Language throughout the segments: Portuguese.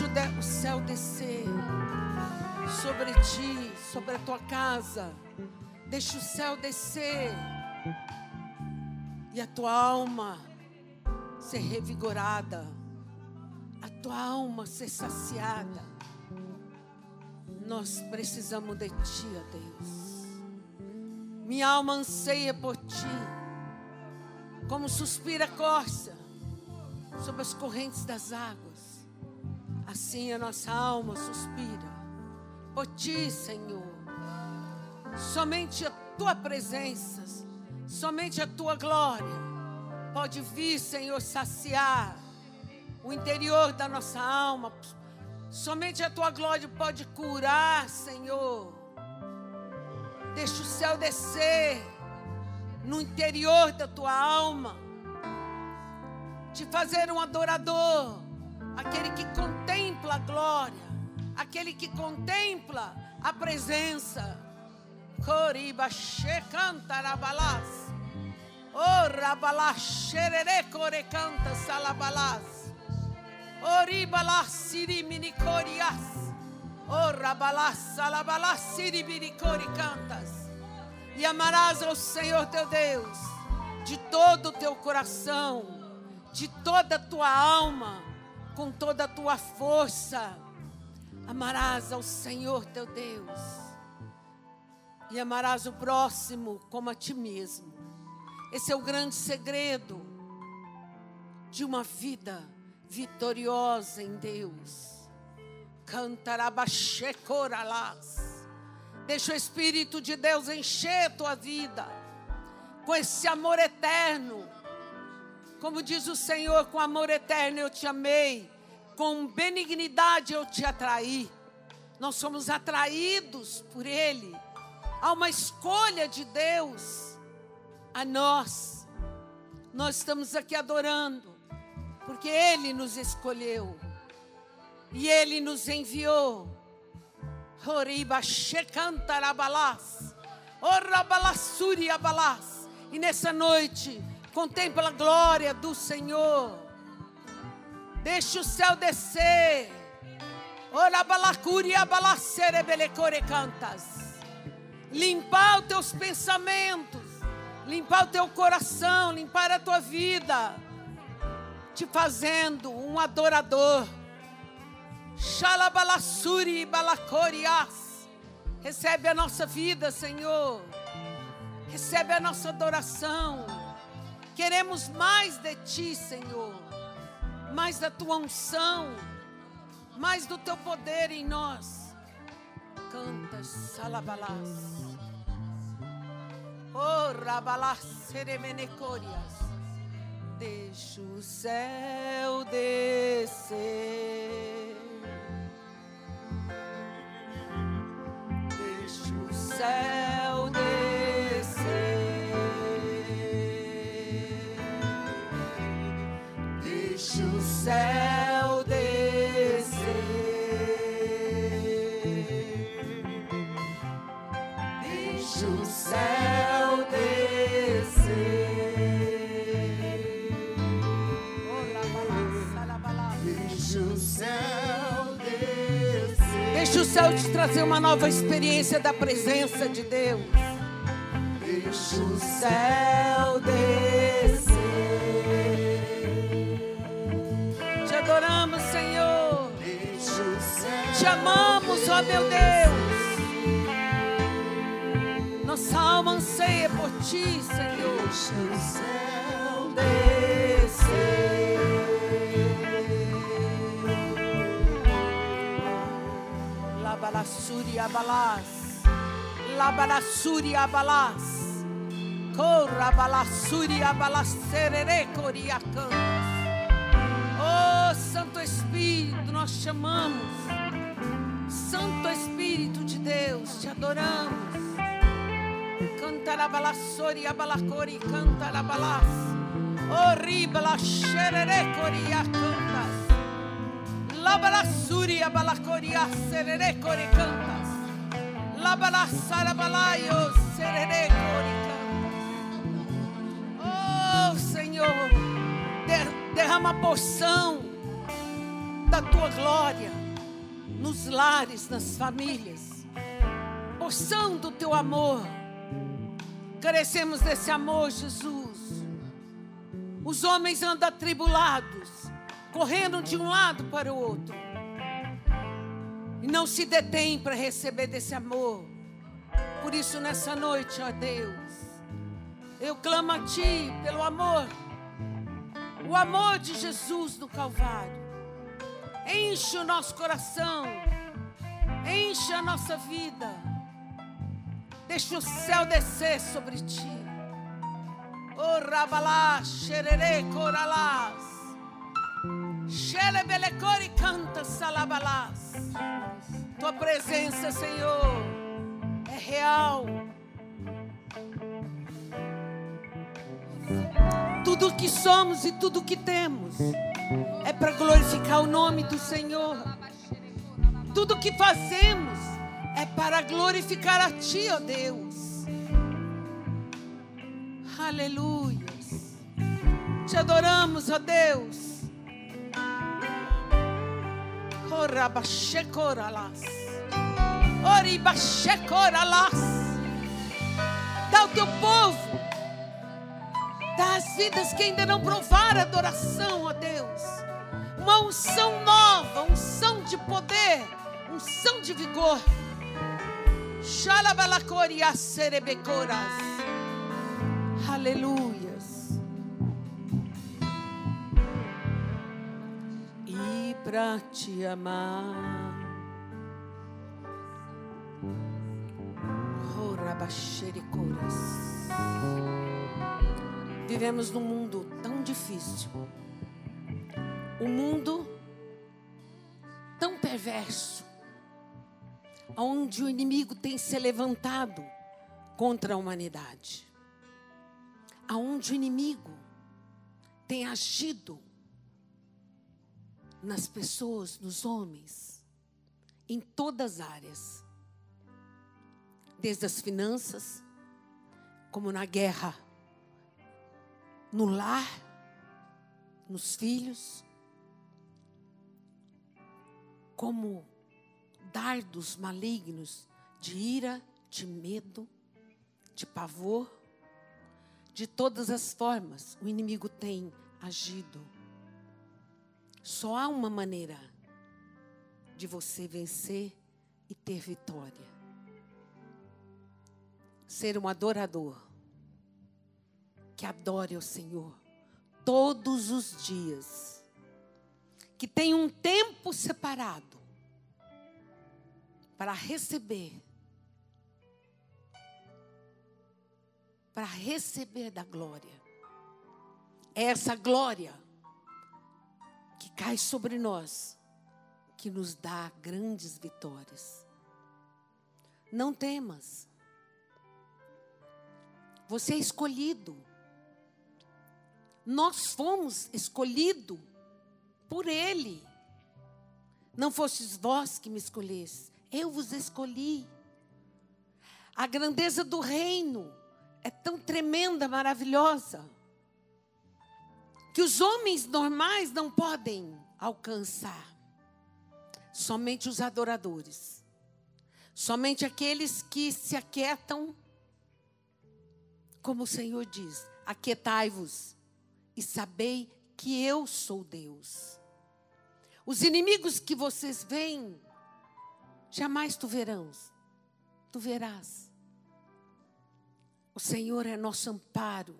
Deixa o, céu descer sobre ti, sobre a tua casa. Deixa o céu descer e a tua alma ser revigorada, a tua alma ser saciada. Nós precisamos de ti, ó Deus. Minha alma anseia por ti, como suspira a corça sobre as correntes das águas. Assim a nossa alma suspira por ti, Senhor. Somente a tua presença, somente a tua glória pode vir, Senhor, saciar o interior da nossa alma. Somente a tua glória pode curar, Senhor. Deixa o céu descer no interior da tua alma, te fazer um adorador, aquele que contempla a glória, aquele que contempla a presença. Coriba cantarabalás. Oh, rabalás, xerere core canta salabalás. Oribalás, siri minicorias. Oh, rabalás, salabalás, siri minicori cantas. E amarás ao Senhor teu Deus de todo o teu coração, de toda a tua alma, com toda a tua força. Amarás ao Senhor teu Deus e amarás o próximo como a ti mesmo. Esse é o grande segredo de uma vida vitoriosa em Deus. Cantarabachecoralás. Deixa o Espírito de Deus encher a tua vida com esse amor eterno. Como diz o Senhor, com amor eterno eu te amei, com benignidade eu te atraí. Nós somos atraídos por Ele. Há uma escolha de Deus a nós. Nós estamos aqui adorando, porque Ele nos escolheu e Ele nos enviou. Horiba shekantarabalás. E nessa noite, contempla a glória do Senhor. Deixa o céu descer. Orabalacuri abalacerebelecore cantas. Limpar os teus pensamentos, limpar o teu coração, limpar a tua vida, te fazendo um adorador. Xalabalassuri balacorias. Recebe a nossa vida, Senhor. Recebe a nossa adoração. Queremos mais de ti, Senhor. Mais da tua unção. Mais do teu poder em nós. Canta, salabalás. Oh, rabalás, seremenecorias. Deixa o céu descer. Deixa o céu céu descer. Deixa o céu descer. Deixa o céu descer. Deixa o céu te trazer uma nova experiência da presença de Deus. Deixa o Céu descer. Amamos, ó meu Deus. Nossa alma anseia por ti, Senhor. Deixa o céu Descer. Labalassuri abalás. Labalassuri abalás. Corra balassuri coriacãs. Oh, Santo Espírito, nós chamamos. Deus, te adoramos. Cantarabalassori abalacori cantarabalás. Oh, ribala xerere coriacãs. Labalassuri abalacoria serere coricantas. Labalassarabalaio serere coricantas. Oh Senhor, der- derrama porção da tua glória nos lares, nas famílias. Porção do teu amor. Carecemos desse amor, Jesus. Os homens andam atribulados, correndo de um lado para o outro. E não se detêm para receber desse amor. Por isso, nessa noite, ó Deus, eu clamo a Ti pelo amor, o amor de Jesus no Calvário. Enche o nosso coração, enche a nossa vida. Deixa o céu descer sobre Ti. Oh, rabalá, xerere, coralás. Xelebelecori canta salabalás. Tua presença, Senhor, é real. Tudo que somos e tudo que temos é para glorificar o nome do Senhor. Tudo que fazemos é para glorificar a Ti, ó Deus. Aleluia. Te adoramos, ó Deus. Dá ao teu povo. Dá as vidas que ainda não provaram adoração, ó Deus. Uma unção nova, unção de poder, unção de vigor. Aleluias. E para te amar. Orabaxericoras. Vivemos num mundo tão difícil. Um mundo tão perverso. Onde o inimigo tem se levantado contra a humanidade. Aonde o inimigo tem agido nas pessoas, nos homens, em todas as áreas. Desde as finanças, como na guerra no lar, nos filhos, como dardos malignos de ira, de medo, de pavor, de todas as formas o inimigo tem agido. Só há uma maneira de você vencer e ter vitória. Ser um adorador que adore ao Senhor todos os dias, que tem um tempo separado para receber, para receber da glória. É essa glória que cai sobre nós, que nos dá grandes vitórias. Não temas. Você é escolhido. Nós fomos escolhidos por Ele. Não fostes vós que me escolhestes, eu vos escolhi. A grandeza do reino é tão tremenda, maravilhosa, que os homens normais não podem alcançar. Somente os adoradores, somente aqueles que se aquietam, como o Senhor diz: aquietai-vos e sabei que eu sou Deus. Os inimigos que vocês veem, jamais tu verão, tu verás. O Senhor é nosso amparo,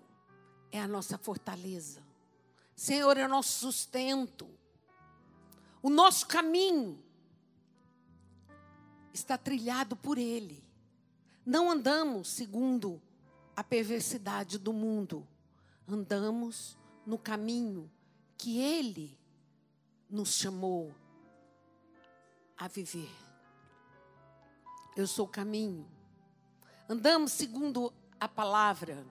é a nossa fortaleza. O Senhor é nosso sustento. O nosso caminho está trilhado por Ele. Não andamos segundo a perversidade do mundo, andamos no caminho que Ele nos chamou a viver. Eu sou o caminho. Andamos segundo a palavra.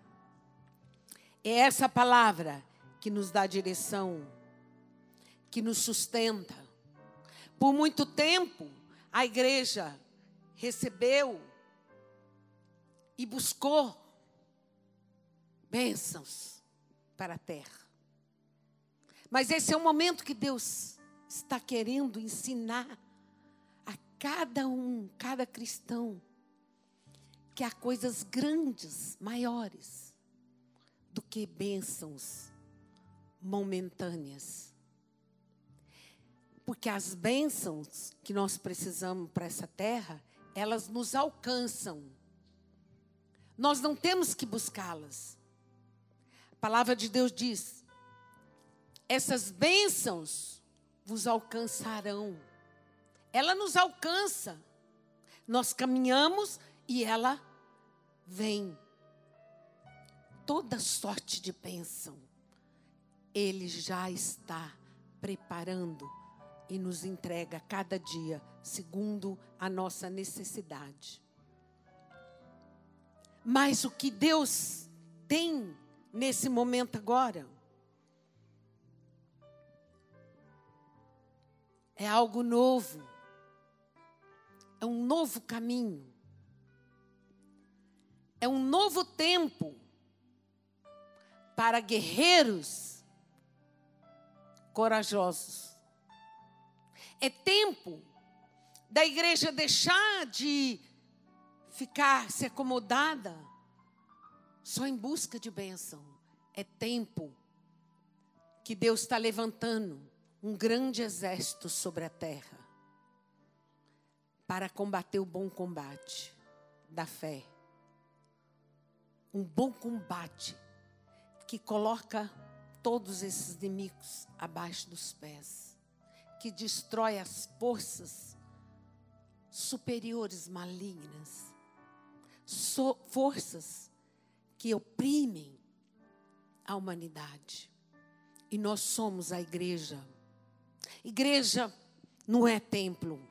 É essa palavra que nos dá direção, que nos sustenta. Por muito tempo, a igreja recebeu e buscou bênçãos para a terra. Mas esse é o momento que Deus está querendo ensinar cada um, cada cristão, que há coisas grandes, maiores, do que bênçãos momentâneas. Porque as bênçãos que nós precisamos para essa terra, elas nos alcançam. Nós não temos que buscá-las. A palavra de Deus diz: essas bênçãos vos alcançarão. Ela nos alcança. Nós caminhamos e ela vem. Toda sorte de bênção, Ele já está preparando e nos entrega cada dia, segundo a nossa necessidade. Mas o que Deus tem nesse momento agora é algo novo, é um novo caminho, é um novo tempo para guerreiros corajosos. É tempo da igreja deixar de ficar se acomodada só em busca de bênção. É tempo que Deus está levantando um grande exército sobre a terra para combater o bom combate da fé. Um bom combate que coloca todos esses inimigos abaixo dos pés, que destrói as forças superiores malignas, so, forças que oprimem a humanidade. E nós somos a igreja. Igreja não é templo,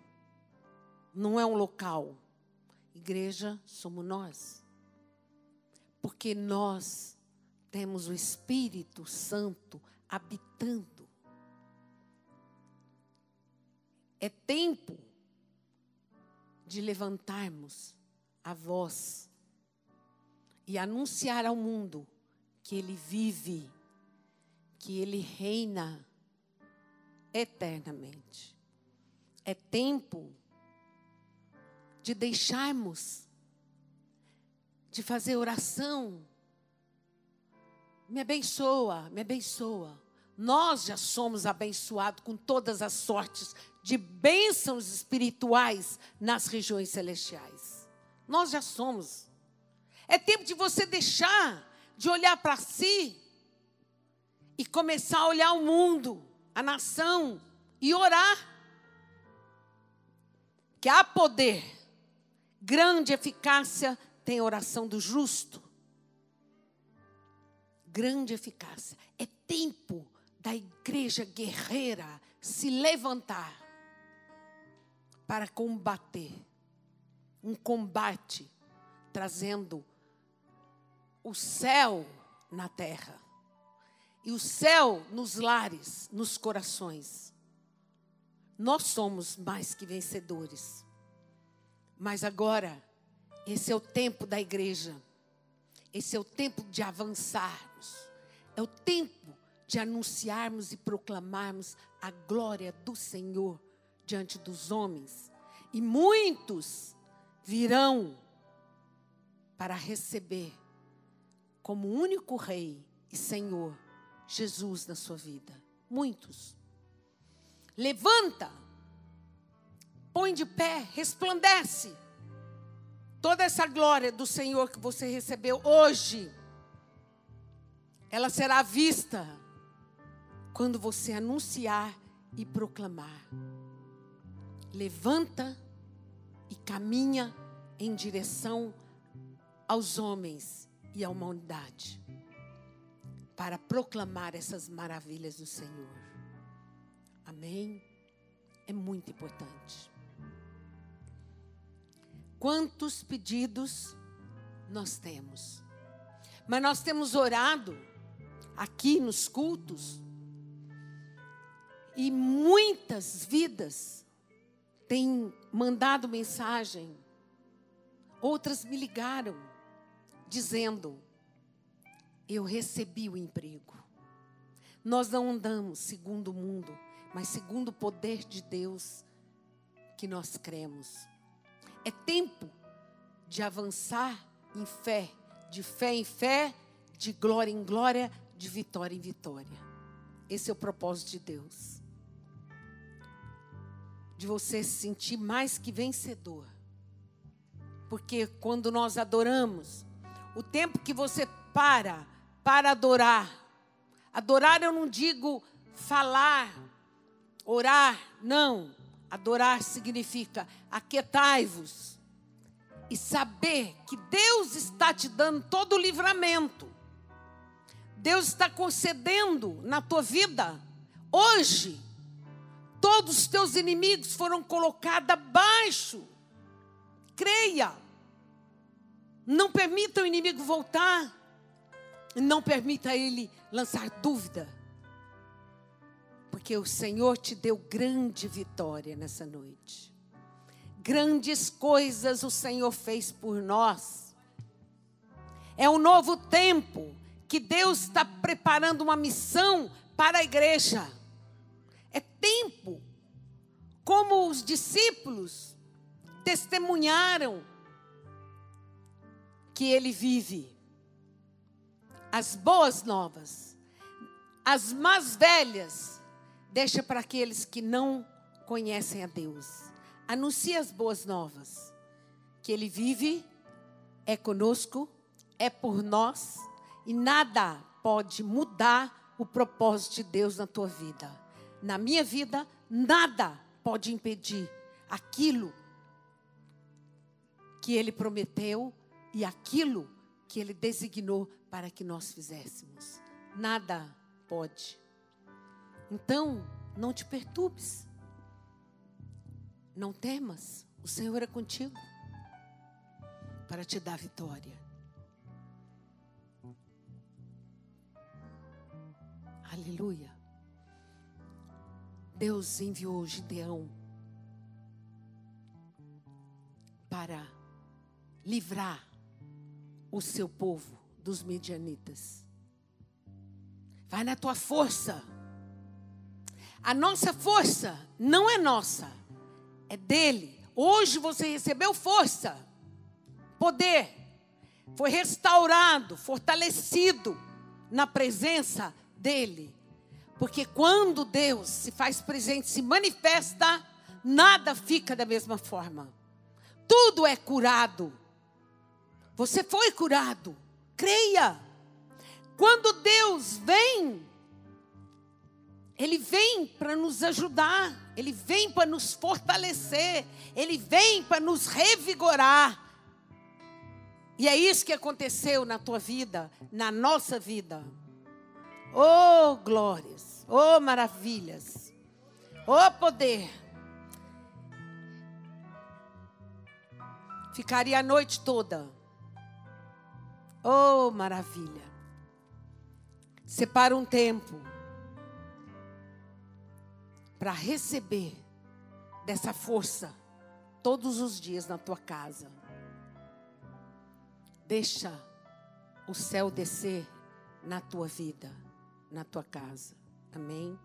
não é um local. Igreja somos nós. Porque nós temos o Espírito Santo habitando. É tempo de levantarmos a voz e anunciar ao mundo que Ele vive, que Ele reina eternamente. É tempo de deixarmos de fazer oração me abençoa, me abençoa. Nós já somos abençoados com todas as sortes de bênçãos espirituais nas regiões celestiais. Nós já somos. É tempo de você deixar de olhar para si e começar a olhar o mundo, a nação e orar. Que há poder, grande eficácia tem a oração do justo grande eficácia. É tempo da igreja guerreira se levantar para combater. Um combate trazendo o céu na terra e o céu nos lares, nos corações. Nós somos mais que vencedores. Mas agora, esse é o tempo da igreja esse é o tempo de avançarmos. É o tempo de anunciarmos e proclamarmos a glória do Senhor diante dos homens. E muitos virão para receber como único Rei e Senhor Jesus na sua vida. Muitos. Levanta, põe de pé, resplandece Toda essa glória do Senhor que você recebeu hoje, ela será vista quando você anunciar e proclamar. Levanta e caminha em direção aos homens e à humanidade para proclamar essas maravilhas do Senhor. Amém? É muito importante. Quantos pedidos nós temos? Mas nós temos orado aqui nos cultos e muitas vidas têm mandado mensagem. Outras me ligaram dizendo: Eu recebi o emprego. Nós não andamos segundo o mundo, mas segundo o poder de Deus que nós cremos. É tempo de avançar em fé, de fé em fé, de glória em glória, de vitória em vitória. Esse é o propósito de Deus. De você se sentir mais que vencedor. Porque quando nós adoramos, o tempo que você para para adorar, adorar eu não digo falar, orar, não. Adorar significa aquietai-vos e saber que Deus está te dando todo o livramento. Deus está concedendo na tua vida hoje. Todos os teus inimigos foram colocados abaixo. Creia. Não permita o inimigo voltar. Não permita ele lançar dúvida. Porque o Senhor te deu grande vitória nessa noite. Grandes coisas o Senhor fez por nós. É um novo tempo que Deus está preparando uma missão para a igreja. É tempo, como os discípulos testemunharam que Ele vive. As boas novas, as mais velhas, deixa para aqueles que não conhecem a Deus. Anuncie as boas novas. Que Ele vive, é conosco, é por nós e nada pode mudar o propósito de Deus na tua vida. Na minha vida, nada pode impedir aquilo que Ele prometeu e aquilo que Ele designou para que nós fizéssemos. Nada pode. Então, não te perturbes. Não temas, o Senhor é contigo para te dar vitória. Aleluia. Deus enviou Gideão para livrar o seu povo dos medianitas. Vai na tua força. A nossa força não é nossa é dele. Hoje você recebeu força, poder, foi restaurado, fortalecido na presença dele. Porque quando Deus se faz presente, se manifesta, nada fica da mesma forma. Tudo é curado. Você foi curado. Creia. Quando Deus vem, Ele vem para nos ajudar. Ele vem para nos fortalecer, Ele vem para nos revigorar. E é isso que aconteceu na tua vida, na nossa vida. Oh, glórias, oh, maravilhas, oh, poder. Ficaria a noite toda. Oh, maravilha. Separa um tempo para receber dessa força todos os dias na tua casa. Deixa o céu descer na tua vida, na tua casa. Amém.